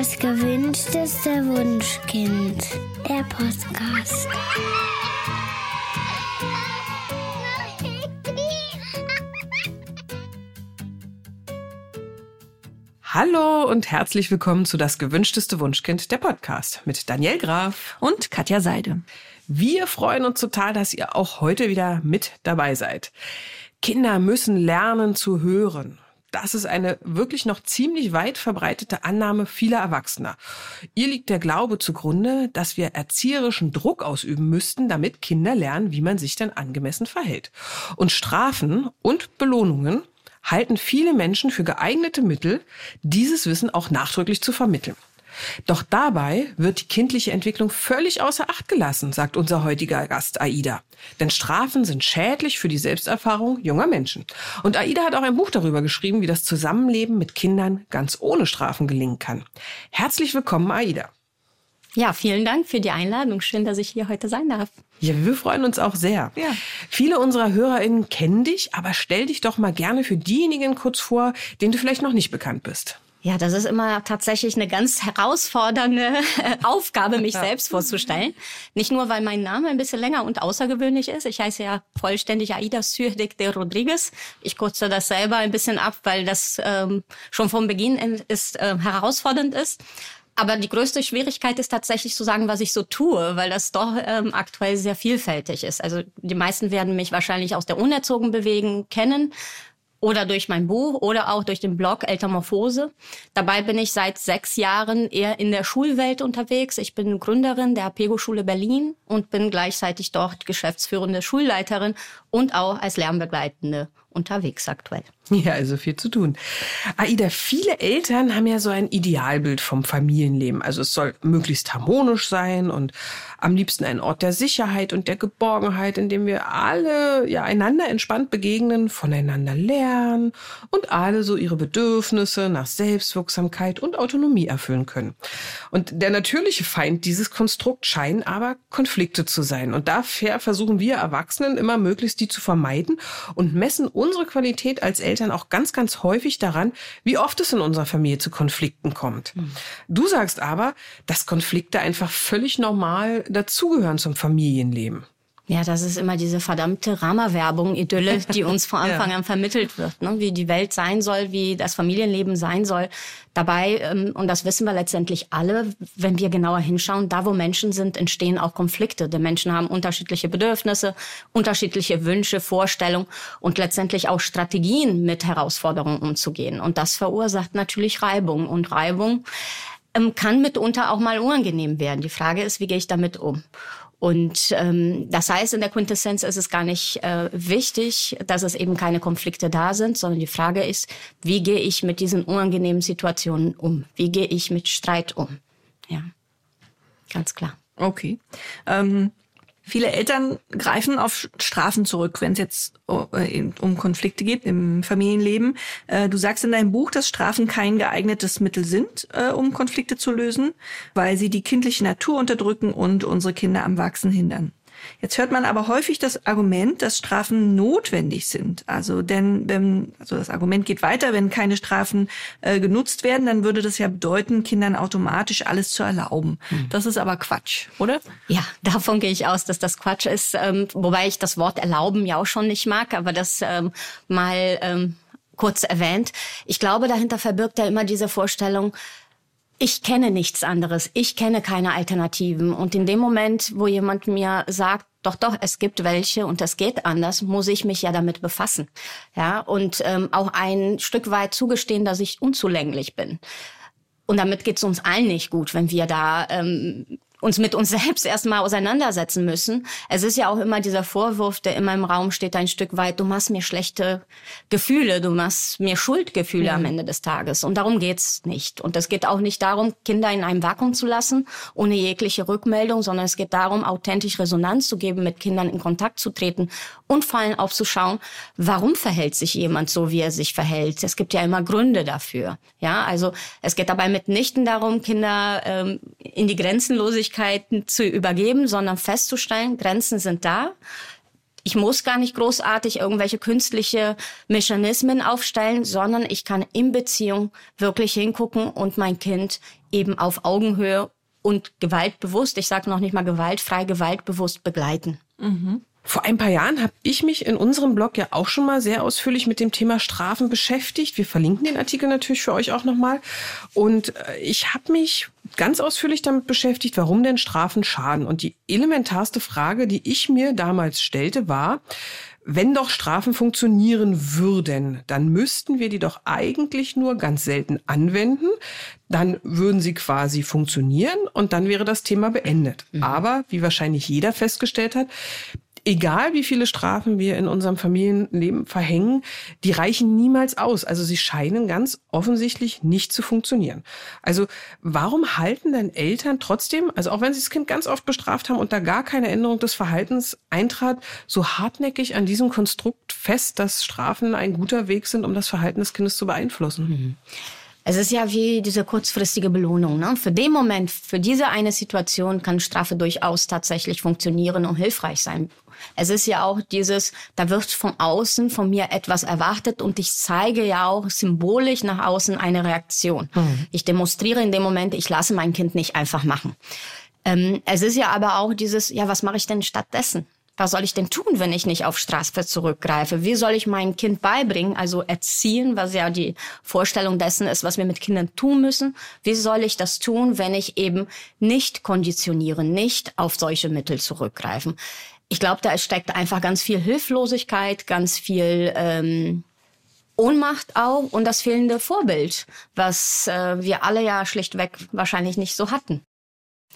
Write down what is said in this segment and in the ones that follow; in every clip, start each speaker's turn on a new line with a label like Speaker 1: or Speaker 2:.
Speaker 1: Das gewünschteste Wunschkind. Der Podcast.
Speaker 2: Hallo und herzlich willkommen zu Das gewünschteste Wunschkind, der Podcast mit Daniel Graf
Speaker 3: und Katja Seide.
Speaker 2: Wir freuen uns total, dass ihr auch heute wieder mit dabei seid. Kinder müssen lernen zu hören. Das ist eine wirklich noch ziemlich weit verbreitete Annahme vieler Erwachsener. Ihr liegt der Glaube zugrunde, dass wir erzieherischen Druck ausüben müssten, damit Kinder lernen, wie man sich dann angemessen verhält. Und Strafen und Belohnungen halten viele Menschen für geeignete Mittel, dieses Wissen auch nachdrücklich zu vermitteln. Doch dabei wird die kindliche Entwicklung völlig außer Acht gelassen, sagt unser heutiger Gast Aida. Denn Strafen sind schädlich für die Selbsterfahrung junger Menschen. Und Aida hat auch ein Buch darüber geschrieben, wie das Zusammenleben mit Kindern ganz ohne Strafen gelingen kann. Herzlich willkommen, Aida.
Speaker 3: Ja, vielen Dank für die Einladung. Schön, dass ich hier heute sein darf.
Speaker 2: Ja, wir freuen uns auch sehr. Ja. Viele unserer HörerInnen kennen dich, aber stell dich doch mal gerne für diejenigen kurz vor, denen du vielleicht noch nicht bekannt bist.
Speaker 3: Ja, das ist immer tatsächlich eine ganz herausfordernde Aufgabe, mich selbst vorzustellen. Nicht nur, weil mein Name ein bisschen länger und außergewöhnlich ist. Ich heiße ja vollständig Aida Sürdik de Rodriguez. Ich kurze das selber ein bisschen ab, weil das ähm, schon vom Beginn ist, äh, herausfordernd ist. Aber die größte Schwierigkeit ist tatsächlich zu sagen, was ich so tue, weil das doch ähm, aktuell sehr vielfältig ist. Also die meisten werden mich wahrscheinlich aus der Unerzogen bewegen kennen oder durch mein Buch oder auch durch den Blog Eltermorphose. Dabei bin ich seit sechs Jahren eher in der Schulwelt unterwegs. Ich bin Gründerin der Apego-Schule Berlin und bin gleichzeitig dort geschäftsführende Schulleiterin und auch als Lernbegleitende unterwegs aktuell.
Speaker 2: Ja, also viel zu tun. Aida, viele Eltern haben ja so ein Idealbild vom Familienleben. Also es soll möglichst harmonisch sein und am liebsten ein Ort der Sicherheit und der Geborgenheit, in dem wir alle ja einander entspannt begegnen, voneinander lernen und alle so ihre Bedürfnisse nach Selbstwirksamkeit und Autonomie erfüllen können. Und der natürliche Feind dieses Konstrukt scheinen aber Konflikte zu sein. Und dafür versuchen wir Erwachsenen immer möglichst die zu vermeiden und messen unsere Qualität als Eltern Eltern auch ganz, ganz häufig daran, wie oft es in unserer Familie zu Konflikten kommt. Mhm. Du sagst aber, dass Konflikte einfach völlig normal dazugehören zum Familienleben.
Speaker 3: Ja, das ist immer diese verdammte Rama-Werbung, Idylle, die uns vor Anfang ja. an vermittelt wird, ne? wie die Welt sein soll, wie das Familienleben sein soll. Dabei, ähm, und das wissen wir letztendlich alle, wenn wir genauer hinschauen, da wo Menschen sind, entstehen auch Konflikte. Die Menschen haben unterschiedliche Bedürfnisse, unterschiedliche Wünsche, Vorstellungen und letztendlich auch Strategien, mit Herausforderungen umzugehen. Und das verursacht natürlich Reibung. Und Reibung kann mitunter auch mal unangenehm werden. Die Frage ist, wie gehe ich damit um? Und ähm, das heißt, in der Quintessenz ist es gar nicht äh, wichtig, dass es eben keine Konflikte da sind, sondern die Frage ist, wie gehe ich mit diesen unangenehmen Situationen um? Wie gehe ich mit Streit um? Ja, ganz klar.
Speaker 4: Okay. Ähm, Viele Eltern greifen auf Strafen zurück, wenn es jetzt äh, um Konflikte geht im Familienleben. Äh, du sagst in deinem Buch, dass Strafen kein geeignetes Mittel sind, äh, um Konflikte zu lösen, weil sie die kindliche Natur unterdrücken und unsere Kinder am Wachsen hindern. Jetzt hört man aber häufig das Argument, dass Strafen notwendig sind. Also denn wenn, also das Argument geht weiter, wenn keine Strafen äh, genutzt werden, dann würde das ja bedeuten, Kindern automatisch alles zu erlauben. Hm. Das ist aber Quatsch, oder?
Speaker 3: Ja, davon gehe ich aus, dass das Quatsch ist. Ähm, wobei ich das Wort erlauben ja auch schon nicht mag, aber das ähm, mal ähm, kurz erwähnt. Ich glaube, dahinter verbirgt ja immer diese Vorstellung, ich kenne nichts anderes, ich kenne keine Alternativen. Und in dem Moment, wo jemand mir sagt, doch, doch, es gibt welche und es geht anders, muss ich mich ja damit befassen. Ja, und ähm, auch ein Stück weit zugestehen, dass ich unzulänglich bin. Und damit geht es uns allen nicht gut, wenn wir da ähm, uns mit uns selbst erstmal auseinandersetzen müssen. Es ist ja auch immer dieser Vorwurf, der immer im Raum steht, ein Stück weit, du machst mir schlechte Gefühle, du machst mir Schuldgefühle ja. am Ende des Tages. Und darum geht's nicht. Und es geht auch nicht darum, Kinder in einem Vakuum zu lassen, ohne jegliche Rückmeldung, sondern es geht darum, authentisch Resonanz zu geben, mit Kindern in Kontakt zu treten und vor allem aufzuschauen, warum verhält sich jemand so, wie er sich verhält. Es gibt ja immer Gründe dafür. Ja, also es geht dabei mitnichten darum, Kinder ähm, in die Grenzenlosigkeit Möglichkeiten zu übergeben, sondern festzustellen, Grenzen sind da. ich muss gar nicht großartig irgendwelche künstliche Mechanismen aufstellen, sondern ich kann in Beziehung wirklich hingucken und mein Kind eben auf Augenhöhe und gewaltbewusst, ich sage noch nicht mal gewaltfrei, gewaltbewusst begleiten.
Speaker 2: Mhm. Vor ein paar Jahren habe ich mich in unserem Blog ja auch schon mal sehr ausführlich mit dem Thema Strafen beschäftigt. Wir verlinken den Artikel natürlich für euch auch nochmal. Und äh, ich habe mich ganz ausführlich damit beschäftigt, warum denn Strafen schaden. Und die elementarste Frage, die ich mir damals stellte, war, wenn doch Strafen funktionieren würden, dann müssten wir die doch eigentlich nur ganz selten anwenden. Dann würden sie quasi funktionieren und dann wäre das Thema beendet. Mhm. Aber, wie wahrscheinlich jeder festgestellt hat, egal wie viele Strafen wir in unserem Familienleben verhängen, die reichen niemals aus. Also sie scheinen ganz offensichtlich nicht zu funktionieren. Also warum halten denn Eltern trotzdem, also auch wenn sie das Kind ganz oft bestraft haben und da gar keine Änderung des Verhaltens eintrat, so hartnäckig an diesem Konstrukt fest, dass Strafen ein guter Weg sind, um das Verhalten des Kindes zu beeinflussen? Mhm.
Speaker 3: Es ist ja wie diese kurzfristige Belohnung. Ne? Für den Moment, für diese eine Situation kann Strafe durchaus tatsächlich funktionieren und hilfreich sein. Es ist ja auch dieses, da wird von außen von mir etwas erwartet und ich zeige ja auch symbolisch nach außen eine Reaktion. Mhm. Ich demonstriere in dem Moment, ich lasse mein Kind nicht einfach machen. Ähm, es ist ja aber auch dieses, ja, was mache ich denn stattdessen? Was soll ich denn tun, wenn ich nicht auf Straße zurückgreife? Wie soll ich mein Kind beibringen, also erziehen, was ja die Vorstellung dessen ist, was wir mit Kindern tun müssen? Wie soll ich das tun, wenn ich eben nicht konditionieren, nicht auf solche Mittel zurückgreifen? Ich glaube, da steckt einfach ganz viel Hilflosigkeit, ganz viel ähm, Ohnmacht auch und das fehlende Vorbild, was äh, wir alle ja schlichtweg wahrscheinlich nicht so hatten.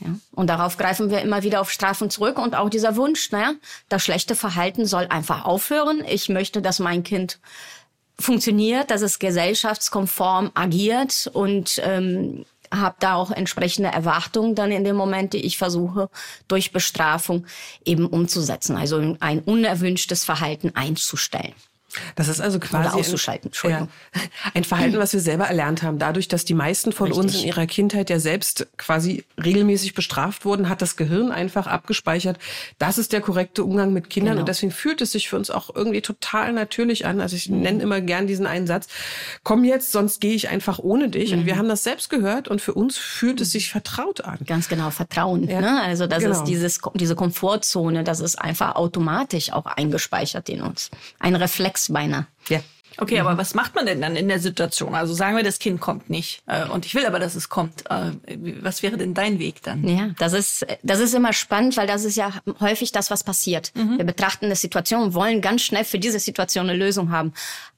Speaker 3: Ja, und darauf greifen wir immer wieder auf Strafen zurück und auch dieser Wunsch, naja, das schlechte Verhalten soll einfach aufhören. Ich möchte, dass mein Kind funktioniert, dass es gesellschaftskonform agiert und ähm, habe da auch entsprechende Erwartungen dann in dem Moment, die ich versuche durch Bestrafung eben umzusetzen, also ein unerwünschtes Verhalten einzustellen.
Speaker 2: Das ist also quasi
Speaker 3: Oder auszuschalten. Entschuldigung.
Speaker 2: Ja, ein Verhalten, was wir selber erlernt haben. Dadurch, dass die meisten von Richtig. uns in ihrer Kindheit ja selbst quasi regelmäßig bestraft wurden, hat das Gehirn einfach abgespeichert. Das ist der korrekte Umgang mit Kindern. Genau. Und deswegen fühlt es sich für uns auch irgendwie total natürlich an. Also ich mhm. nenne immer gern diesen einen Satz. Komm jetzt, sonst gehe ich einfach ohne dich. Mhm. Und wir haben das selbst gehört und für uns fühlt es sich vertraut an.
Speaker 3: Ganz genau, Vertrauen. Ja. Ne? Also das genau. ist dieses, diese Komfortzone, das ist einfach automatisch auch eingespeichert in uns. Ein Reflex beinahe.
Speaker 4: Ja. Okay, mhm. aber was macht man denn dann in der Situation? Also sagen wir, das Kind kommt nicht äh, und ich will aber, dass es kommt. Äh, was wäre denn dein Weg dann?
Speaker 3: Ja, das ist das ist immer spannend, weil das ist ja häufig das, was passiert. Mhm. Wir betrachten eine Situation, wollen ganz schnell für diese Situation eine Lösung haben.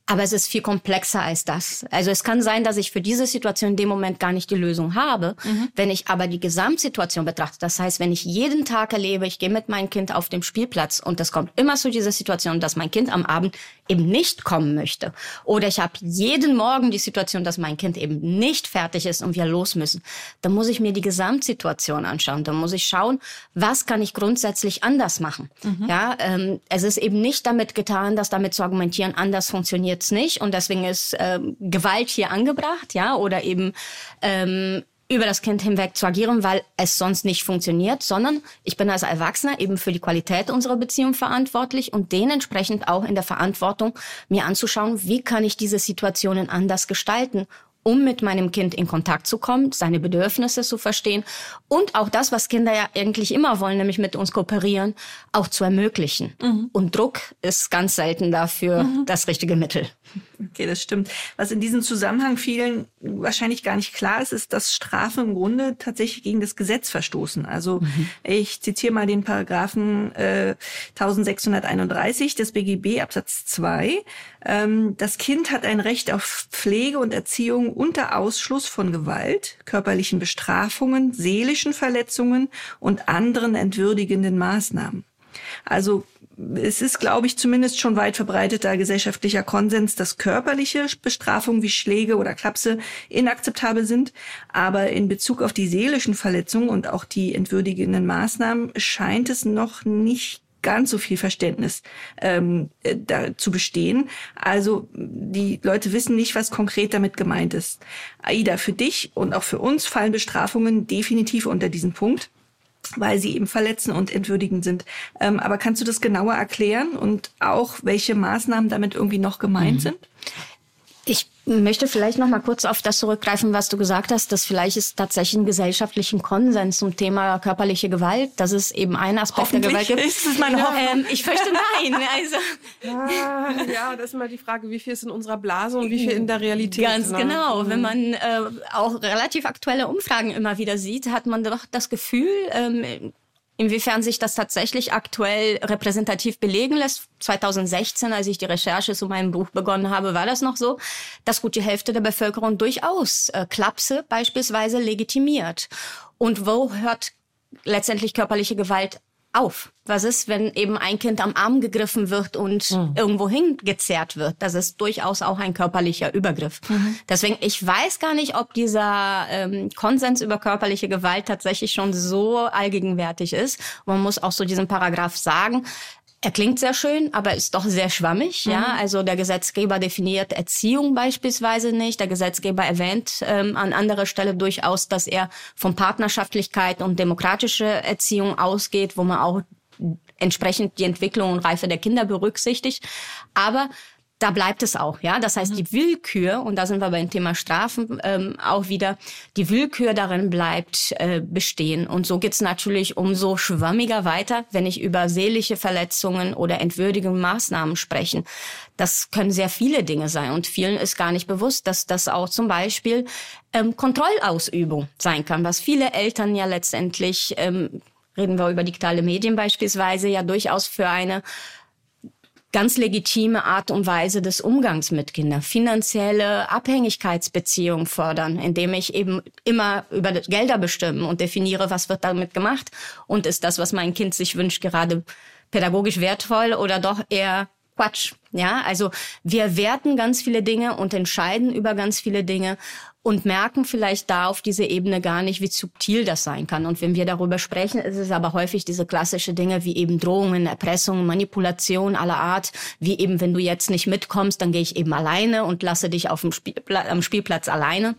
Speaker 3: Aber es ist viel komplexer als das. Also es kann sein, dass ich für diese Situation in dem Moment gar nicht die Lösung habe. Mhm. Wenn ich aber die Gesamtsituation betrachte, das heißt, wenn ich jeden Tag erlebe, ich gehe mit meinem Kind auf dem Spielplatz und es kommt immer zu dieser Situation, dass mein Kind am Abend eben nicht kommen möchte. Oder ich habe jeden Morgen die Situation, dass mein Kind eben nicht fertig ist und wir los müssen. Dann muss ich mir die Gesamtsituation anschauen. Dann muss ich schauen, was kann ich grundsätzlich anders machen. Mhm. Ja, ähm, es ist eben nicht damit getan, dass damit zu argumentieren, anders funktioniert jetzt nicht. Und deswegen ist ähm, Gewalt hier angebracht, ja, oder eben ähm, über das Kind hinweg zu agieren, weil es sonst nicht funktioniert, sondern ich bin als Erwachsener eben für die Qualität unserer Beziehung verantwortlich und dementsprechend auch in der Verantwortung, mir anzuschauen, wie kann ich diese Situationen anders gestalten um mit meinem Kind in Kontakt zu kommen, seine Bedürfnisse zu verstehen und auch das, was Kinder ja eigentlich immer wollen, nämlich mit uns kooperieren, auch zu ermöglichen. Mhm. Und Druck ist ganz selten dafür mhm. das richtige Mittel.
Speaker 4: Okay, das stimmt. Was in diesem Zusammenhang vielen wahrscheinlich gar nicht klar ist, ist, dass Strafen im Grunde tatsächlich gegen das Gesetz verstoßen. Also mhm. ich zitiere mal den Paragraphen äh, 1631 des BGB Absatz 2. Ähm, das Kind hat ein Recht auf Pflege und Erziehung unter Ausschluss von Gewalt, körperlichen Bestrafungen, seelischen Verletzungen und anderen entwürdigenden Maßnahmen. Also es ist, glaube ich, zumindest schon weit verbreiteter gesellschaftlicher Konsens, dass körperliche Bestrafungen wie Schläge oder Klapse inakzeptabel sind. Aber in Bezug auf die seelischen Verletzungen und auch die entwürdigenden Maßnahmen scheint es noch nicht ganz so viel Verständnis ähm, äh, da zu bestehen. Also die Leute wissen nicht, was konkret damit gemeint ist. Aida, für dich und auch für uns fallen Bestrafungen definitiv unter diesen Punkt. Weil sie eben verletzen und entwürdigend sind. Ähm, aber kannst du das genauer erklären und auch welche Maßnahmen damit irgendwie noch gemeint mhm. sind?
Speaker 3: Ich möchte vielleicht noch mal kurz auf das zurückgreifen, was du gesagt hast, dass vielleicht ist tatsächlich ein gesellschaftlichen Konsens zum Thema körperliche Gewalt, dass es eben ein Aspekt der Gewalt gibt.
Speaker 4: Ist es meine Hoffnung?
Speaker 3: Ähm, ich fürchte nein. Also
Speaker 2: ja, ja, das ist mal die Frage, wie viel ist in unserer Blase und wie viel in der Realität.
Speaker 3: Ganz
Speaker 2: ne?
Speaker 3: genau. Wenn man äh, auch relativ aktuelle Umfragen immer wieder sieht, hat man doch das Gefühl, ähm, Inwiefern sich das tatsächlich aktuell repräsentativ belegen lässt, 2016, als ich die Recherche zu meinem Buch begonnen habe, war das noch so, dass gut die Hälfte der Bevölkerung durchaus äh, Klapse beispielsweise legitimiert. Und wo hört letztendlich körperliche Gewalt auf. Was ist, wenn eben ein Kind am Arm gegriffen wird und mhm. irgendwo hingezerrt wird? Das ist durchaus auch ein körperlicher Übergriff. Mhm. Deswegen, ich weiß gar nicht, ob dieser ähm, Konsens über körperliche Gewalt tatsächlich schon so allgegenwärtig ist. man muss auch so diesen Paragraph sagen, er klingt sehr schön, aber ist doch sehr schwammig. Mhm. Ja, also der Gesetzgeber definiert Erziehung beispielsweise nicht. Der Gesetzgeber erwähnt ähm, an anderer Stelle durchaus, dass er von Partnerschaftlichkeit und demokratische Erziehung ausgeht, wo man auch entsprechend die Entwicklung und Reife der Kinder berücksichtigt. Aber da bleibt es auch, ja. Das heißt, mhm. die Willkür, und da sind wir beim Thema Strafen ähm, auch wieder, die Willkür darin bleibt äh, bestehen. Und so geht's natürlich umso schwammiger weiter, wenn ich über seelische Verletzungen oder entwürdigende Maßnahmen sprechen. Das können sehr viele Dinge sein. Und vielen ist gar nicht bewusst, dass das auch zum Beispiel ähm, Kontrollausübung sein kann, was viele Eltern ja letztendlich, ähm, reden wir über digitale Medien beispielsweise, ja durchaus für eine ganz legitime Art und Weise des Umgangs mit Kindern. Finanzielle Abhängigkeitsbeziehungen fördern, indem ich eben immer über Gelder bestimme und definiere, was wird damit gemacht und ist das, was mein Kind sich wünscht, gerade pädagogisch wertvoll oder doch eher Quatsch. Ja, also wir werten ganz viele Dinge und entscheiden über ganz viele Dinge und merken vielleicht da auf dieser Ebene gar nicht, wie subtil das sein kann. Und wenn wir darüber sprechen, ist es aber häufig diese klassische Dinge wie eben Drohungen, Erpressung, Manipulation aller Art, wie eben, wenn du jetzt nicht mitkommst, dann gehe ich eben alleine und lasse dich auf dem Spielplatz, am Spielplatz alleine.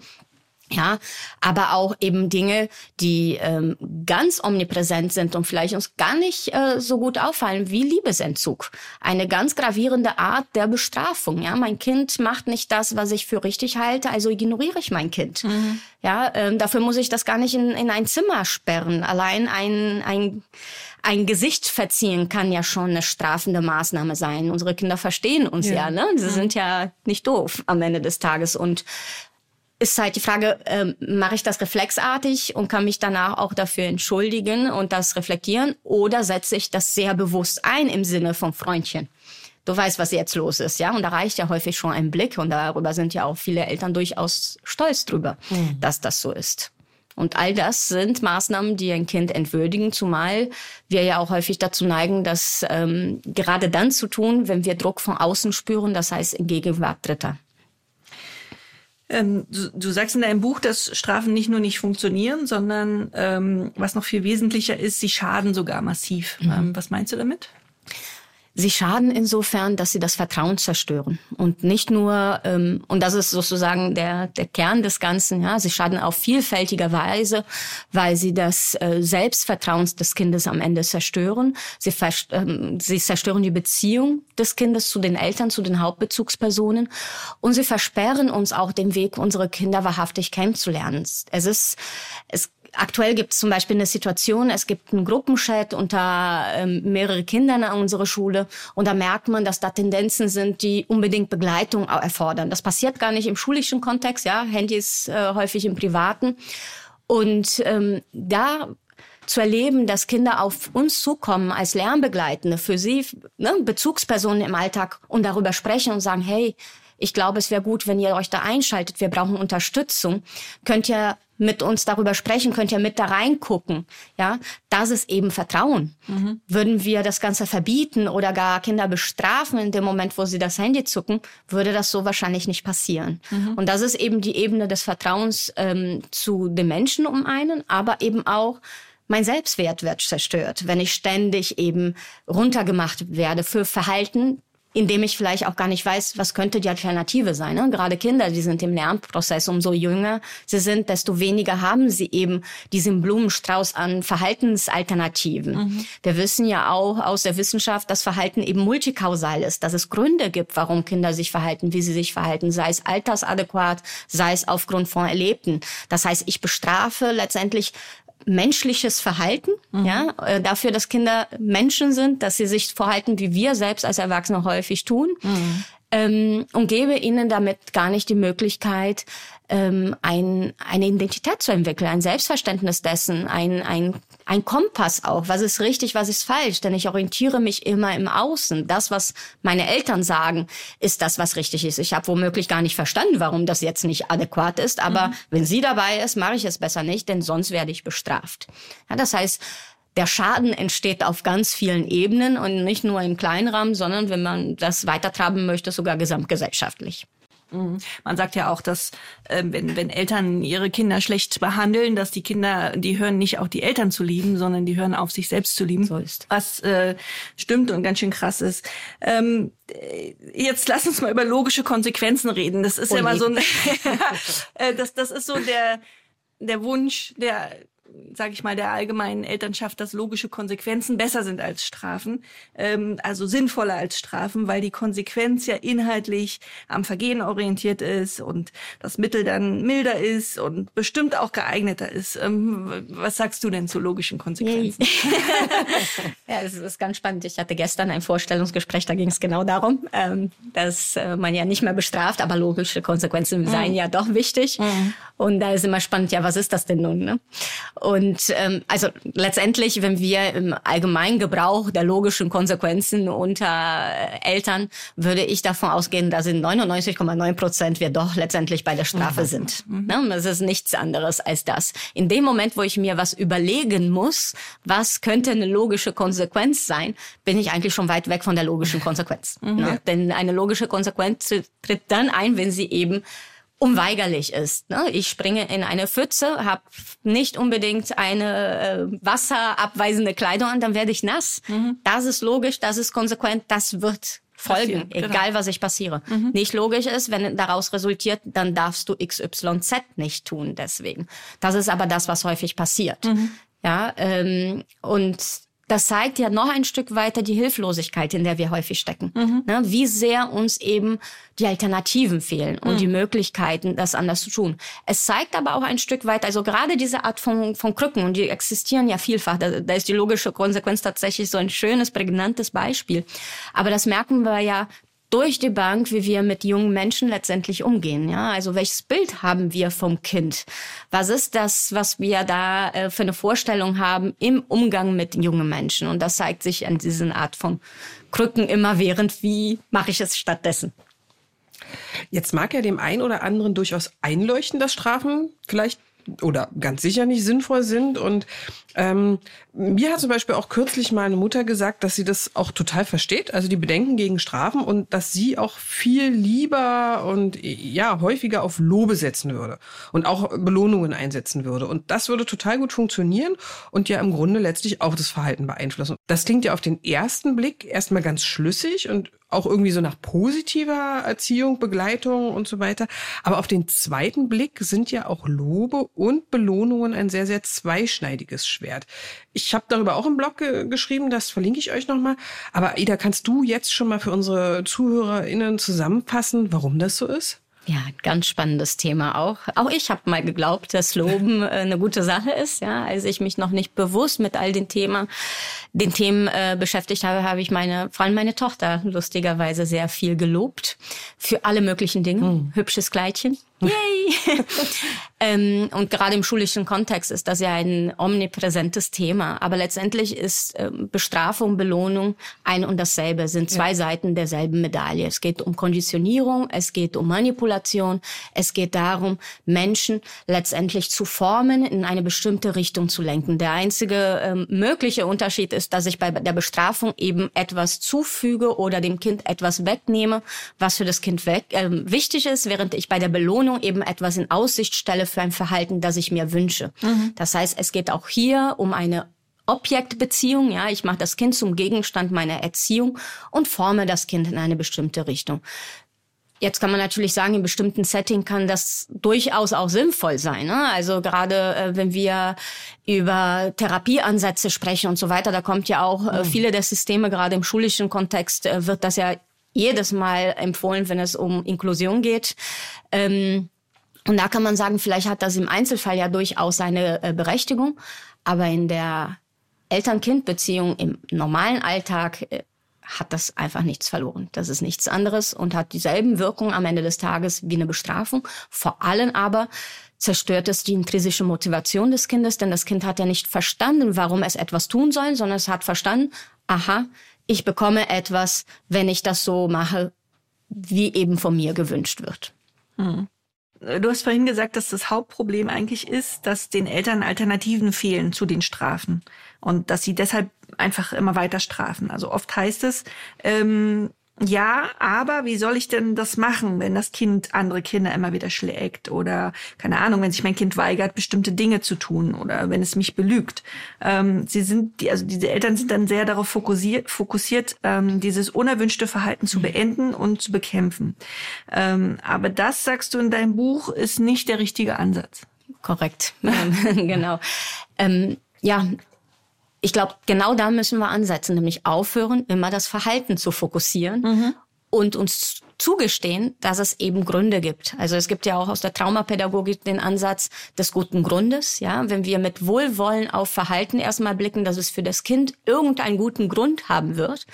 Speaker 3: Ja, aber auch eben Dinge, die ähm, ganz omnipräsent sind und vielleicht uns gar nicht äh, so gut auffallen wie Liebesentzug. Eine ganz gravierende Art der Bestrafung. Ja, mein Kind macht nicht das, was ich für richtig halte, also ignoriere ich mein Kind. Mhm. Ja, ähm, dafür muss ich das gar nicht in, in ein Zimmer sperren. Allein ein, ein ein Gesicht verziehen kann ja schon eine strafende Maßnahme sein. Unsere Kinder verstehen uns ja, ja ne? Sie sind ja nicht doof am Ende des Tages und ist halt die Frage, ähm, mache ich das reflexartig und kann mich danach auch dafür entschuldigen und das reflektieren oder setze ich das sehr bewusst ein im Sinne von Freundchen? Du weißt, was jetzt los ist, ja? Und da reicht ja häufig schon ein Blick und darüber sind ja auch viele Eltern durchaus stolz drüber, mhm. dass das so ist. Und all das sind Maßnahmen, die ein Kind entwürdigen, zumal wir ja auch häufig dazu neigen, das ähm, gerade dann zu tun, wenn wir Druck von außen spüren, das heißt in Gegenwart Dritter.
Speaker 4: Ähm, du, du, sagst in deinem Buch, dass Strafen nicht nur nicht funktionieren, sondern ähm, was noch viel wesentlicher ist, sie schaden sogar massiv. Mhm. Ähm, was meinst du damit?
Speaker 3: Sie schaden insofern, dass sie das Vertrauen zerstören und nicht nur ähm, und das ist sozusagen der der Kern des Ganzen. Ja, sie schaden auf vielfältiger Weise, weil sie das äh, Selbstvertrauen des Kindes am Ende zerstören. Sie, ähm, sie zerstören die Beziehung des Kindes zu den Eltern, zu den Hauptbezugspersonen und sie versperren uns auch den Weg, unsere Kinder wahrhaftig kennenzulernen. Es ist es Aktuell gibt es zum Beispiel eine Situation, es gibt einen Gruppenchat unter ähm, mehrere Kindern an unserer Schule und da merkt man, dass da Tendenzen sind, die unbedingt Begleitung erfordern. Das passiert gar nicht im schulischen Kontext, ja, Handys äh, häufig im privaten. Und ähm, da zu erleben, dass Kinder auf uns zukommen als Lernbegleitende, für sie ne, Bezugspersonen im Alltag und darüber sprechen und sagen, hey, ich glaube, es wäre gut, wenn ihr euch da einschaltet. Wir brauchen Unterstützung. Könnt ihr mit uns darüber sprechen, könnt ihr mit da reingucken. Ja, das ist eben Vertrauen. Mhm. Würden wir das Ganze verbieten oder gar Kinder bestrafen in dem Moment, wo sie das Handy zucken, würde das so wahrscheinlich nicht passieren. Mhm. Und das ist eben die Ebene des Vertrauens ähm, zu den Menschen um einen, aber eben auch mein Selbstwert wird zerstört, wenn ich ständig eben runtergemacht werde für Verhalten, indem ich vielleicht auch gar nicht weiß, was könnte die Alternative sein. Ne? Gerade Kinder, die sind im Lernprozess, umso jünger sie sind, desto weniger haben sie eben diesen Blumenstrauß an Verhaltensalternativen. Mhm. Wir wissen ja auch aus der Wissenschaft, dass Verhalten eben multikausal ist, dass es Gründe gibt, warum Kinder sich verhalten, wie sie sich verhalten, sei es altersadäquat, sei es aufgrund von Erlebten. Das heißt, ich bestrafe letztendlich menschliches Verhalten, mhm. ja, äh, dafür, dass Kinder Menschen sind, dass sie sich verhalten, wie wir selbst als Erwachsene häufig tun, mhm. ähm, und gebe ihnen damit gar nicht die Möglichkeit, ähm, ein, eine Identität zu entwickeln, ein Selbstverständnis dessen, ein, ein, ein Kompass auch. Was ist richtig, was ist falsch? Denn ich orientiere mich immer im Außen. Das, was meine Eltern sagen, ist das, was richtig ist. Ich habe womöglich gar nicht verstanden, warum das jetzt nicht adäquat ist. Aber mhm. wenn sie dabei ist, mache ich es besser nicht, denn sonst werde ich bestraft. Ja, das heißt, der Schaden entsteht auf ganz vielen Ebenen und nicht nur im kleinen Rahmen, sondern wenn man das weitertraben möchte, sogar gesamtgesellschaftlich.
Speaker 4: Mhm. Man sagt ja auch, dass äh, wenn, wenn Eltern ihre Kinder schlecht behandeln, dass die Kinder, die hören nicht auf die Eltern zu lieben, sondern die hören auf sich selbst zu lieben.
Speaker 3: So ist.
Speaker 4: Was äh, stimmt und ganz schön krass ist. Ähm, jetzt lass uns mal über logische Konsequenzen reden. Das ist oh ja mal so ein, äh, das, das ist so der, der Wunsch, der sage ich mal, der allgemeinen Elternschaft, dass logische Konsequenzen besser sind als Strafen, ähm, also sinnvoller als Strafen, weil die Konsequenz ja inhaltlich am Vergehen orientiert ist und das Mittel dann milder ist und bestimmt auch geeigneter ist. Ähm, was sagst du denn zu logischen Konsequenzen?
Speaker 3: ja, das ist ganz spannend. Ich hatte gestern ein Vorstellungsgespräch, da ging es genau darum, ähm, dass äh, man ja nicht mehr bestraft, aber logische Konsequenzen mhm. seien ja doch wichtig. Mhm. Und da ist immer spannend, ja, was ist das denn nun? Ne? Und ähm, also letztendlich, wenn wir im allgemeinen Gebrauch der logischen Konsequenzen unter äh, Eltern, würde ich davon ausgehen, dass in 99,9 Prozent wir doch letztendlich bei der Strafe mhm. sind. Mhm. Ne? Das ist nichts anderes als das. In dem Moment, wo ich mir was überlegen muss, was könnte eine logische Konsequenz sein, bin ich eigentlich schon weit weg von der logischen Konsequenz. Mhm. Ne? Denn eine logische Konsequenz tritt dann ein, wenn sie eben unweigerlich ist. Ne? Ich springe in eine Pfütze, habe nicht unbedingt eine äh, wasserabweisende Kleidung an, dann werde ich nass. Mhm. Das ist logisch, das ist konsequent, das wird folgen, genau. egal was ich passiere. Mhm. Nicht logisch ist, wenn daraus resultiert, dann darfst du XYZ nicht tun deswegen. Das ist aber das, was häufig passiert. Mhm. Ja, ähm, und das zeigt ja noch ein Stück weiter die Hilflosigkeit, in der wir häufig stecken. Mhm. Ne? Wie sehr uns eben die Alternativen fehlen und mhm. die Möglichkeiten, das anders zu tun. Es zeigt aber auch ein Stück weit, also gerade diese Art von, von Krücken, und die existieren ja vielfach, da, da ist die logische Konsequenz tatsächlich so ein schönes, prägnantes Beispiel. Aber das merken wir ja durch die Bank, wie wir mit jungen Menschen letztendlich umgehen. Ja, also welches Bild haben wir vom Kind? Was ist das, was wir da äh, für eine Vorstellung haben im Umgang mit jungen Menschen? Und das zeigt sich an diesen Art von Krücken immer während. Wie mache ich es stattdessen?
Speaker 2: Jetzt mag ja dem einen oder anderen durchaus einleuchten, dass Strafen vielleicht oder ganz sicher nicht sinnvoll sind. Und ähm, mir hat zum Beispiel auch kürzlich meine Mutter gesagt, dass sie das auch total versteht, also die Bedenken gegen Strafen und dass sie auch viel lieber und ja häufiger auf Lobe setzen würde und auch Belohnungen einsetzen würde. Und das würde total gut funktionieren und ja im Grunde letztlich auch das Verhalten beeinflussen. Das klingt ja auf den ersten Blick erstmal ganz schlüssig und auch irgendwie so nach positiver Erziehung, Begleitung und so weiter. Aber auf den zweiten Blick sind ja auch Lobe und Belohnungen ein sehr, sehr zweischneidiges Schwert. Ich habe darüber auch im Blog ge geschrieben, das verlinke ich euch nochmal. Aber Ida, kannst du jetzt schon mal für unsere ZuhörerInnen zusammenfassen, warum das so ist?
Speaker 3: Ja, ganz spannendes Thema auch. Auch ich habe mal geglaubt, dass Loben äh, eine gute Sache ist. Ja, als ich mich noch nicht bewusst mit all den Themen, den Themen äh, beschäftigt habe, habe ich meine, vor allem meine Tochter lustigerweise sehr viel gelobt für alle möglichen Dinge. Hm. Hübsches Kleidchen, Yay! ähm, und gerade im schulischen Kontext ist das ja ein omnipräsentes Thema. Aber letztendlich ist ähm, Bestrafung, Belohnung ein und dasselbe, sind zwei ja. Seiten derselben Medaille. Es geht um Konditionierung, es geht um Manipulation, es geht darum, Menschen letztendlich zu formen, in eine bestimmte Richtung zu lenken. Der einzige ähm, mögliche Unterschied ist, dass ich bei der Bestrafung eben etwas zufüge oder dem Kind etwas wegnehme, was für das Kind weg, äh, wichtig ist, während ich bei der Belohnung Belohnung eben etwas in Aussicht stelle für ein Verhalten, das ich mir wünsche. Mhm. Das heißt, es geht auch hier um eine Subjekt-Objektbeziehung. Ja, ich mache das Kind zum Gegenstand meiner Erziehung und forme das Kind in eine bestimmte Richtung. Jetzt kann man natürlich sagen, in bestimmten Setting kann das durchaus auch sinnvoll sein. Ne? Also gerade äh, wenn wir über Therapieansätze sprechen und so weiter, da kommt ja auch äh, mhm. viele der Systeme, gerade im schulischen Kontext, äh, wird das ja jedes Mal empfohlen, wenn es um Inklusion geht. Ähm, und da kann man sagen, vielleicht hat das im Einzelfall ja durchaus seine äh, Berechtigung, aber in der Eltern-Kind-Beziehung im normalen Alltag äh, hat das einfach nichts verloren. Das ist nichts anderes und hat dieselben Wirkungen am Ende des Tages wie eine Bestrafung. Vor allem aber zerstört es die intrinsische Motivation des Kindes, denn das Kind hat ja nicht verstanden, warum es etwas tun soll, sondern es hat verstanden, aha, ich bekomme etwas, wenn ich das so mache, wie eben von mir gewünscht wird. Hm.
Speaker 4: Du hast vorhin gesagt, dass das Hauptproblem eigentlich ist, dass den Eltern Alternativen fehlen zu den Strafen und dass sie deshalb einfach immer weiter strafen. Also oft heißt es, ähm, ja, aber wie soll ich denn das machen, wenn das Kind andere Kinder immer wieder schlägt oder keine Ahnung, wenn sich mein Kind weigert, bestimmte Dinge zu tun oder wenn es mich belügt. Ähm, sie sind, die, also diese Eltern sind dann sehr darauf fokussiert, fokussiert ähm, dieses unerwünschte Verhalten zu mhm. beenden und zu bekämpfen. Ähm, aber das, sagst du in deinem Buch, ist nicht der richtige Ansatz.
Speaker 3: Korrekt, genau. Ähm, ja, ich glaube, genau da müssen wir ansetzen, nämlich aufhören, immer das Verhalten zu fokussieren mhm. und uns zugestehen, dass es eben Gründe gibt. Also es gibt ja auch aus der Traumapädagogik den Ansatz des guten Grundes. Ja, wenn wir mit Wohlwollen auf Verhalten erstmal blicken, dass es für das Kind irgendeinen guten Grund haben wird,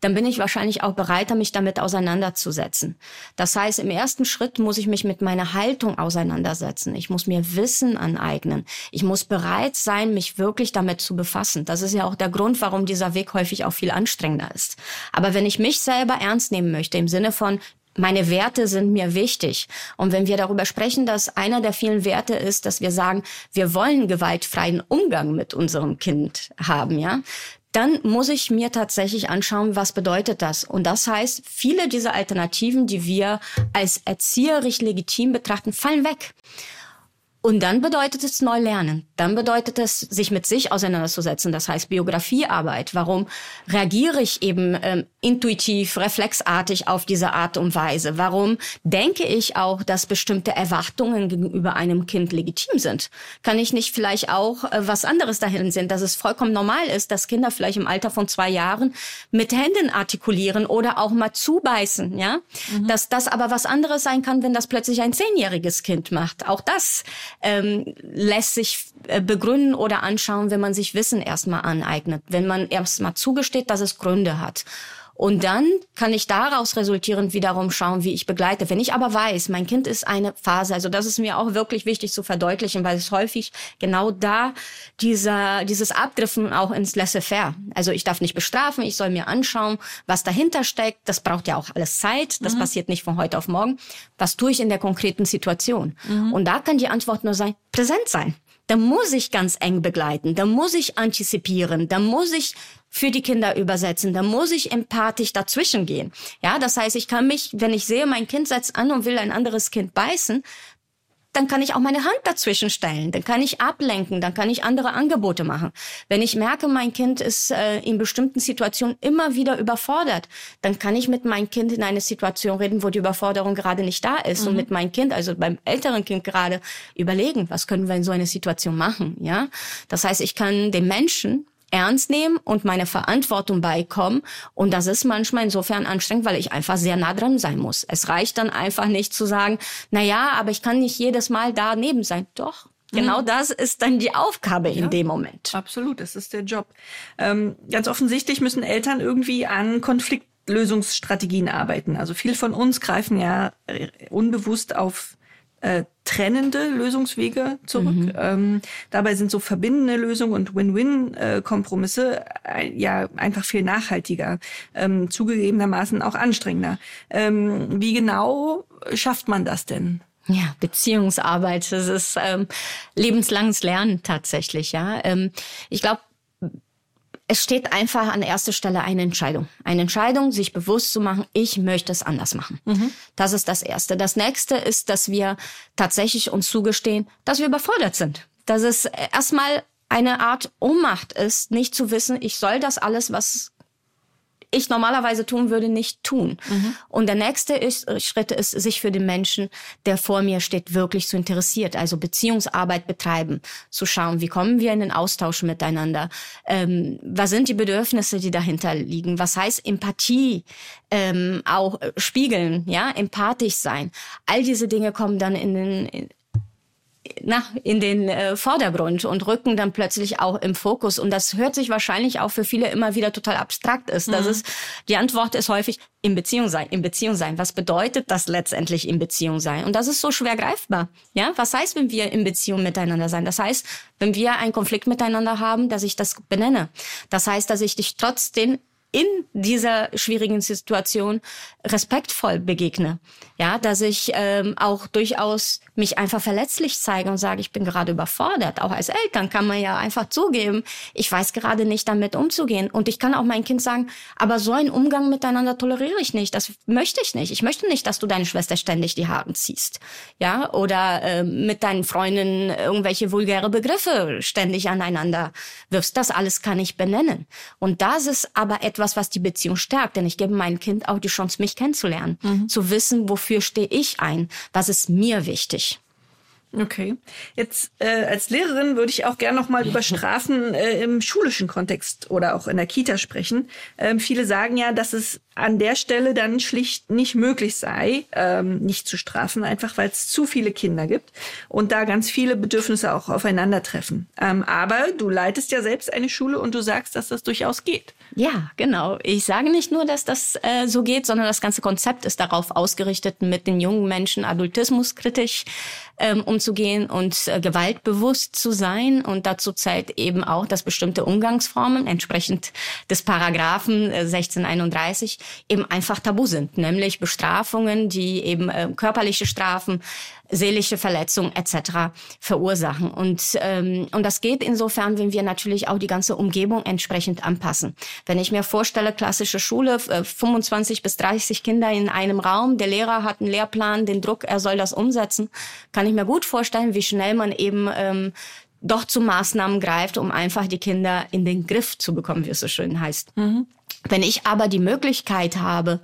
Speaker 3: dann bin ich wahrscheinlich auch bereiter, mich damit auseinanderzusetzen. Das heißt, im ersten Schritt muss ich mich mit meiner Haltung auseinandersetzen. Ich muss mir Wissen aneignen. Ich muss bereit sein, mich wirklich damit zu befassen. Das ist ja auch der Grund, warum dieser Weg häufig auch viel anstrengender ist. Aber wenn ich mich selber ernst nehmen möchte, im Sinne von, meine Werte sind mir wichtig. Und wenn wir darüber sprechen, dass einer der vielen Werte ist, dass wir sagen, wir wollen gewaltfreien Umgang mit unserem Kind haben, ja, dann muss ich mir tatsächlich anschauen, was bedeutet das? Und das heißt, viele dieser Alternativen, die wir als erzieherisch legitim betrachten, fallen weg. Und dann bedeutet es neu lernen. Dann bedeutet es, sich mit sich auseinanderzusetzen. Das heißt Biografiearbeit. Warum reagiere ich eben ähm, intuitiv, reflexartig auf diese Art und Weise? Warum denke ich auch, dass bestimmte Erwartungen gegenüber einem Kind legitim sind? Kann ich nicht vielleicht auch äh, was anderes dahin sehen, dass es vollkommen normal ist, dass Kinder vielleicht im Alter von zwei Jahren mit Händen artikulieren oder auch mal zubeißen, ja? Mhm. Dass das aber was anderes sein kann, wenn das plötzlich ein zehnjähriges Kind macht. Auch das ähm, lässt sich äh, begründen oder anschauen, wenn man sich Wissen erstmal aneignet, wenn man erstmal zugesteht, dass es Gründe hat. Und dann kann ich daraus resultierend wiederum schauen, wie ich begleite. Wenn ich aber weiß, mein Kind ist eine Phase, also das ist mir auch wirklich wichtig zu verdeutlichen, weil es häufig genau da dieser, dieses Abdriften auch ins Laissez-faire. Also ich darf nicht bestrafen, ich soll mir anschauen, was dahinter steckt. Das braucht ja auch alles Zeit. Das mhm. passiert nicht von heute auf morgen. Was tue ich in der konkreten Situation? Mhm. Und da kann die Antwort nur sein, präsent sein da muss ich ganz eng begleiten, da muss ich antizipieren, da muss ich für die Kinder übersetzen, da muss ich empathisch dazwischen gehen. Ja, das heißt, ich kann mich, wenn ich sehe, mein Kind setzt an und will ein anderes Kind beißen, dann kann ich auch meine Hand dazwischen stellen, dann kann ich ablenken, dann kann ich andere Angebote machen. Wenn ich merke, mein Kind ist äh, in bestimmten Situationen immer wieder überfordert, dann kann ich mit meinem Kind in eine Situation reden, wo die Überforderung gerade nicht da ist mhm. und mit meinem Kind, also beim älteren Kind gerade überlegen, was können wir in so einer Situation machen, ja? Das heißt, ich kann den Menschen ernst nehmen und meine Verantwortung beikommen. Und das ist manchmal insofern anstrengend, weil ich einfach sehr nah dran sein muss. Es reicht dann einfach nicht zu sagen, na ja, aber ich kann nicht jedes Mal daneben sein. Doch. Genau mhm. das ist dann die Aufgabe ja, in dem Moment.
Speaker 4: Absolut, das ist der Job. Ähm, ganz offensichtlich müssen Eltern irgendwie an Konfliktlösungsstrategien arbeiten. Also viele von uns greifen ja unbewusst auf äh, trennende Lösungswege zurück. Mhm. Ähm, dabei sind so verbindende Lösungen und Win-Win-Kompromisse äh, ja einfach viel nachhaltiger, ähm, zugegebenermaßen auch anstrengender. Ähm, wie genau schafft man das denn?
Speaker 3: Ja, Beziehungsarbeit, das ist ähm, lebenslanges Lernen tatsächlich, ja. Ähm, ich glaube, es steht einfach an erster Stelle eine Entscheidung. Eine Entscheidung, sich bewusst zu machen, ich möchte es anders machen. Mhm. Das ist das Erste. Das Nächste ist, dass wir tatsächlich uns zugestehen, dass wir überfordert sind. Dass es erstmal eine Art Ohnmacht ist, nicht zu wissen, ich soll das alles, was ich normalerweise tun würde, nicht tun. Mhm. Und der nächste ist, äh, Schritt ist, sich für den Menschen, der vor mir steht, wirklich zu interessiert. Also Beziehungsarbeit betreiben, zu schauen, wie kommen wir in den Austausch miteinander, ähm, was sind die Bedürfnisse, die dahinter liegen, was heißt Empathie, ähm, auch äh, spiegeln, ja, empathisch sein. All diese Dinge kommen dann in den, na, in den äh, Vordergrund und rücken dann plötzlich auch im Fokus. Und das hört sich wahrscheinlich auch für viele immer wieder total abstrakt ist. Das mhm. ist, die Antwort ist häufig in Beziehung sein, in Beziehung sein. Was bedeutet das letztendlich in Beziehung sein? Und das ist so schwer greifbar. Ja, was heißt, wenn wir in Beziehung miteinander sein? Das heißt, wenn wir einen Konflikt miteinander haben, dass ich das benenne. Das heißt, dass ich dich trotzdem in dieser schwierigen Situation respektvoll begegne. Ja, dass ich ähm, auch durchaus mich einfach verletzlich zeige und sage, ich bin gerade überfordert. Auch als Eltern kann man ja einfach zugeben, ich weiß gerade nicht damit umzugehen. Und ich kann auch mein Kind sagen, aber so einen Umgang miteinander toleriere ich nicht. Das möchte ich nicht. Ich möchte nicht, dass du deine Schwester ständig die Haare ziehst. Ja, oder äh, mit deinen Freundinnen irgendwelche vulgäre Begriffe ständig aneinander wirfst. Das alles kann ich benennen. Und das ist aber etwas, etwas, was die Beziehung stärkt, denn ich gebe meinem Kind auch die Chance, mich kennenzulernen, mhm. zu wissen, wofür stehe ich ein, was ist mir wichtig.
Speaker 4: Okay. Jetzt äh, als Lehrerin würde ich auch gerne noch mal über Strafen äh, im schulischen Kontext oder auch in der Kita sprechen. Ähm, viele sagen ja, dass es an der Stelle dann schlicht nicht möglich sei, ähm, nicht zu strafen, einfach weil es zu viele Kinder gibt und da ganz viele Bedürfnisse auch aufeinandertreffen. Ähm, aber du leitest ja selbst eine Schule und du sagst, dass das durchaus geht.
Speaker 3: Ja, genau. Ich sage nicht nur, dass das äh, so geht, sondern das ganze Konzept ist darauf ausgerichtet, mit den jungen Menschen adultismuskritisch ähm, umzugehen und äh, gewaltbewusst zu sein. Und dazu zählt eben auch, dass bestimmte Umgangsformen entsprechend des Paragraphen äh, 1631 eben einfach tabu sind, nämlich Bestrafungen, die eben äh, körperliche Strafen, seelische Verletzungen etc. verursachen. Und, ähm, und das geht insofern, wenn wir natürlich auch die ganze Umgebung entsprechend anpassen. Wenn ich mir vorstelle, klassische Schule, äh, 25 bis 30 Kinder in einem Raum, der Lehrer hat einen Lehrplan, den Druck, er soll das umsetzen, kann ich mir gut vorstellen, wie schnell man eben ähm, doch zu Maßnahmen greift, um einfach die Kinder in den Griff zu bekommen, wie es so schön heißt. Mhm. Wenn ich aber die Möglichkeit habe,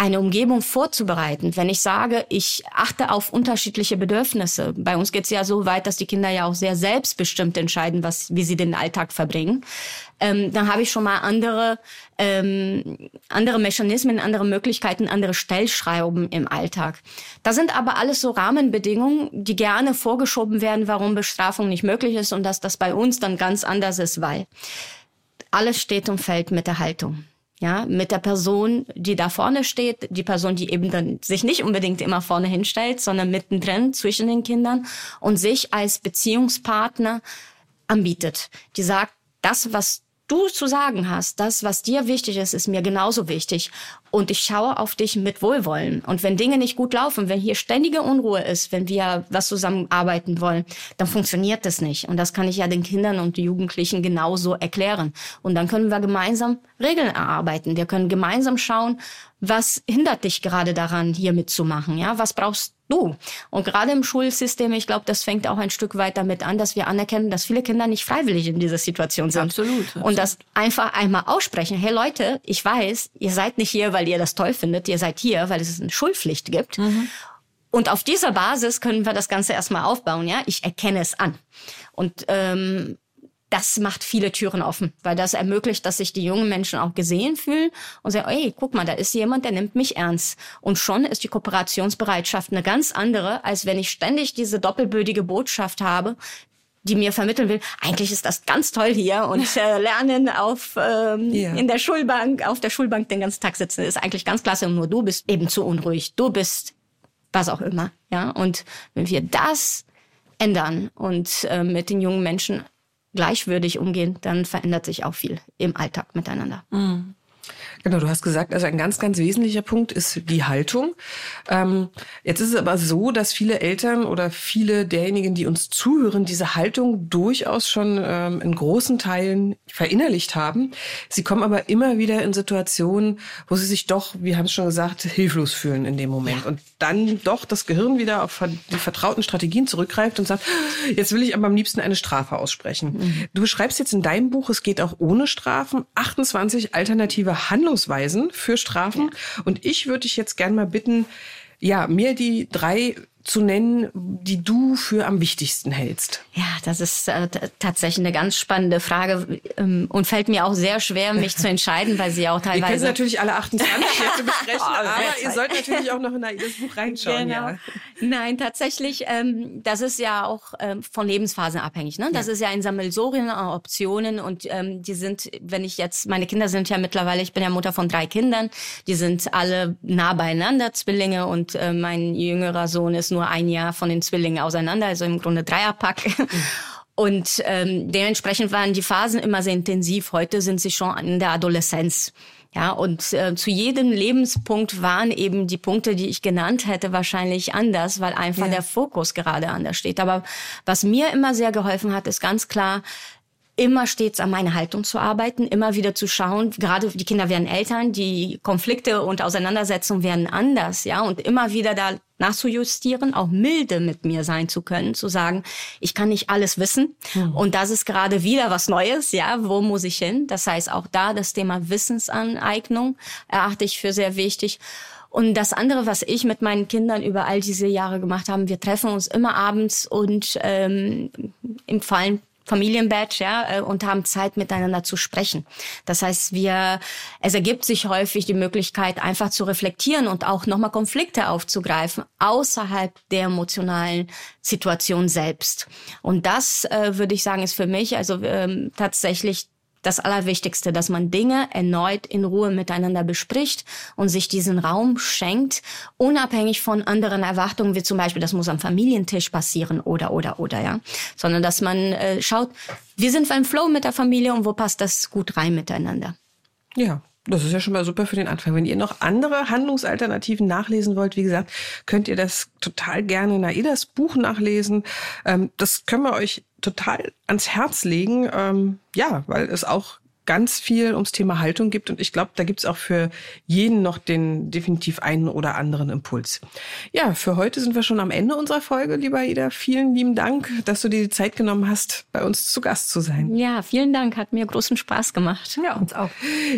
Speaker 3: eine Umgebung vorzubereiten. Wenn ich sage, ich achte auf unterschiedliche Bedürfnisse. Bei uns geht es ja so weit, dass die Kinder ja auch sehr selbstbestimmt entscheiden, was, wie sie den Alltag verbringen. Ähm, dann habe ich schon mal andere, ähm, andere Mechanismen, andere Möglichkeiten, andere Stellschrauben im Alltag. Das sind aber alles so Rahmenbedingungen, die gerne vorgeschoben werden, warum Bestrafung nicht möglich ist und dass das bei uns dann ganz anders ist, weil alles steht und fällt mit der Haltung ja, mit der Person, die da vorne steht, die Person, die eben dann sich nicht unbedingt immer vorne hinstellt, sondern mittendrin zwischen den Kindern und sich als Beziehungspartner anbietet. Die sagt, das, was du zu sagen hast, das, was dir wichtig ist, ist mir genauso wichtig. Und ich schaue auf dich mit Wohlwollen. Und wenn Dinge nicht gut laufen, wenn hier ständige Unruhe ist, wenn wir was zusammenarbeiten wollen, dann funktioniert das nicht. Und das kann ich ja den Kindern und Jugendlichen genauso erklären. Und dann können wir gemeinsam Regeln erarbeiten. Wir können gemeinsam schauen, was hindert dich gerade daran, hier mitzumachen? Ja, was brauchst du? Und gerade im Schulsystem, ich glaube, das fängt auch ein Stück weit damit an, dass wir anerkennen, dass viele Kinder nicht freiwillig in dieser Situation sind.
Speaker 4: Absolut. absolut.
Speaker 3: Und das einfach einmal aussprechen. Hey Leute, ich weiß, ihr seid nicht hier, weil ihr das toll findet. Ihr seid hier, weil es eine Schulpflicht gibt. Mhm. Und auf dieser Basis können wir das Ganze erstmal aufbauen. Ja, ich erkenne es an. Und ähm, das macht viele Türen offen, weil das ermöglicht, dass sich die jungen Menschen auch gesehen fühlen und sagen, ey, guck mal, da ist jemand, der nimmt mich ernst. Und schon ist die Kooperationsbereitschaft eine ganz andere, als wenn ich ständig diese doppelbödige Botschaft habe, die mir vermitteln will, eigentlich ist das ganz toll hier und äh, lernen auf ähm, ja. in der Schulbank, auf der Schulbank den ganzen Tag sitzen, ist eigentlich ganz klasse und nur du bist eben zu unruhig. Du bist was auch immer, ja. Und wenn wir das ändern und äh, mit den jungen Menschen gleichwürdig umgehen, dann verändert sich auch viel im Alltag miteinander. Mhm.
Speaker 2: Genau, du hast gesagt, also ein ganz, ganz wesentlicher Punkt ist die Haltung. Ähm, jetzt ist es aber so, dass viele Eltern oder viele derjenigen, die uns zuhören, diese Haltung durchaus schon ähm, in großen Teilen verinnerlicht haben. Sie kommen aber immer wieder in Situationen, wo sie sich doch, wir haben es schon gesagt, hilflos fühlen in dem Moment. Ja. Und dann doch das Gehirn wieder auf die vertrauten Strategien zurückgreift und sagt, jetzt will ich aber am liebsten eine Strafe aussprechen. Mhm. Du beschreibst jetzt in deinem Buch, es geht auch ohne Strafen, 28 alternative Handlungen Handlungsweisen für Strafen. Ja. Und ich würde dich jetzt gerne mal bitten, ja, mir die drei zu nennen, die du für am wichtigsten hältst?
Speaker 3: Ja, das ist äh, tatsächlich eine ganz spannende Frage ähm, und fällt mir auch sehr schwer, mich zu entscheiden, weil sie auch teilweise... Wir
Speaker 2: können natürlich alle 28 jetzt besprechen, oh, aber ihr sollt natürlich auch noch in das Buch reinschauen. Genau. Ja.
Speaker 3: Nein, tatsächlich, ähm, das ist ja auch ähm, von Lebensphasen abhängig. Ne? Das ja. ist ja ein Sammelsurium an Optionen und ähm, die sind, wenn ich jetzt, meine Kinder sind ja mittlerweile, ich bin ja Mutter von drei Kindern, die sind alle nah beieinander, Zwillinge und äh, mein jüngerer Sohn ist nur ein Jahr von den Zwillingen auseinander, also im Grunde Dreierpack. Und ähm, dementsprechend waren die Phasen immer sehr intensiv. Heute sind sie schon in der Adoleszenz. Ja, und äh, zu jedem Lebenspunkt waren eben die Punkte, die ich genannt hätte, wahrscheinlich anders, weil einfach ja. der Fokus gerade anders steht. Aber was mir immer sehr geholfen hat, ist ganz klar, immer stets an meiner Haltung zu arbeiten, immer wieder zu schauen, gerade die Kinder werden Eltern, die Konflikte und Auseinandersetzungen werden anders, ja, und immer wieder da nachzujustieren, auch milde mit mir sein zu können, zu sagen, ich kann nicht alles wissen mhm. und das ist gerade wieder was Neues, ja, wo muss ich hin? Das heißt, auch da das Thema Wissensaneignung erachte ich für sehr wichtig. Und das andere, was ich mit meinen Kindern über all diese Jahre gemacht habe, wir treffen uns immer abends und ähm, im Fallen Familienbadge, ja, äh, und haben Zeit miteinander zu sprechen. Das heißt, wir, es ergibt sich häufig die Möglichkeit, einfach zu reflektieren und auch nochmal Konflikte aufzugreifen außerhalb der emotionalen Situation selbst. Und das äh, würde ich sagen, ist für mich also ähm, tatsächlich das Allerwichtigste, dass man Dinge erneut in Ruhe miteinander bespricht und sich diesen Raum schenkt, unabhängig von anderen Erwartungen, wie zum Beispiel, das muss am Familientisch passieren oder, oder, oder, ja. Sondern, dass man äh, schaut, wir sind beim Flow mit der Familie und wo passt das gut rein miteinander.
Speaker 2: Ja, das ist ja schon mal super für den Anfang. Wenn ihr noch andere Handlungsalternativen nachlesen wollt, wie gesagt, könnt ihr das total gerne in Aidas Buch nachlesen. Ähm, das können wir euch total ans Herz legen. Ähm, ja, weil es auch ganz viel ums Thema Haltung gibt. Und ich glaube, da gibt es auch für jeden noch den definitiv einen oder anderen Impuls. Ja, für heute sind wir schon am Ende unserer Folge, lieber Ida. Vielen lieben Dank, dass du dir die Zeit genommen hast, bei uns zu Gast zu sein.
Speaker 3: Ja, vielen Dank. Hat mir großen Spaß gemacht.
Speaker 2: Ja, uns auch.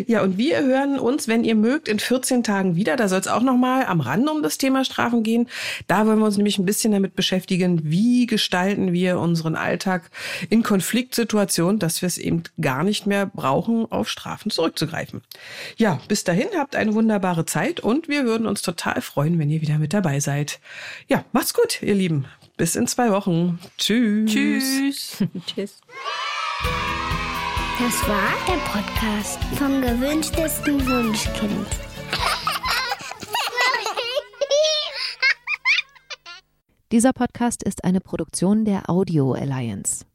Speaker 2: Ja, und wir hören uns, wenn ihr mögt, in 14 Tagen wieder. Da soll es auch nochmal am Rande um das Thema Strafen gehen. Da wollen wir uns nämlich ein bisschen damit beschäftigen, wie gestalten wir unseren Alltag in Konfliktsituationen, dass wir es eben gar nicht mehr brauchen brauchen, auf Strafen zurückzugreifen. Ja, bis dahin habt eine wunderbare Zeit und wir würden uns total freuen, wenn ihr wieder mit dabei seid. Ja, macht's gut, ihr Lieben. Bis in zwei Wochen. Tschüss.
Speaker 3: Tschüss. Tschüss.
Speaker 1: Das war der Podcast vom gewünschtesten Wunschkind.
Speaker 5: Dieser Podcast ist eine Produktion der Audio Alliance.